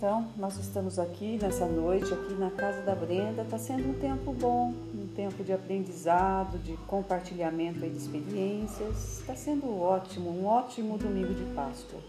Então, nós estamos aqui nessa noite, aqui na casa da Brenda. Está sendo um tempo bom, um tempo de aprendizado, de compartilhamento de experiências. Está sendo ótimo, um ótimo domingo de Páscoa.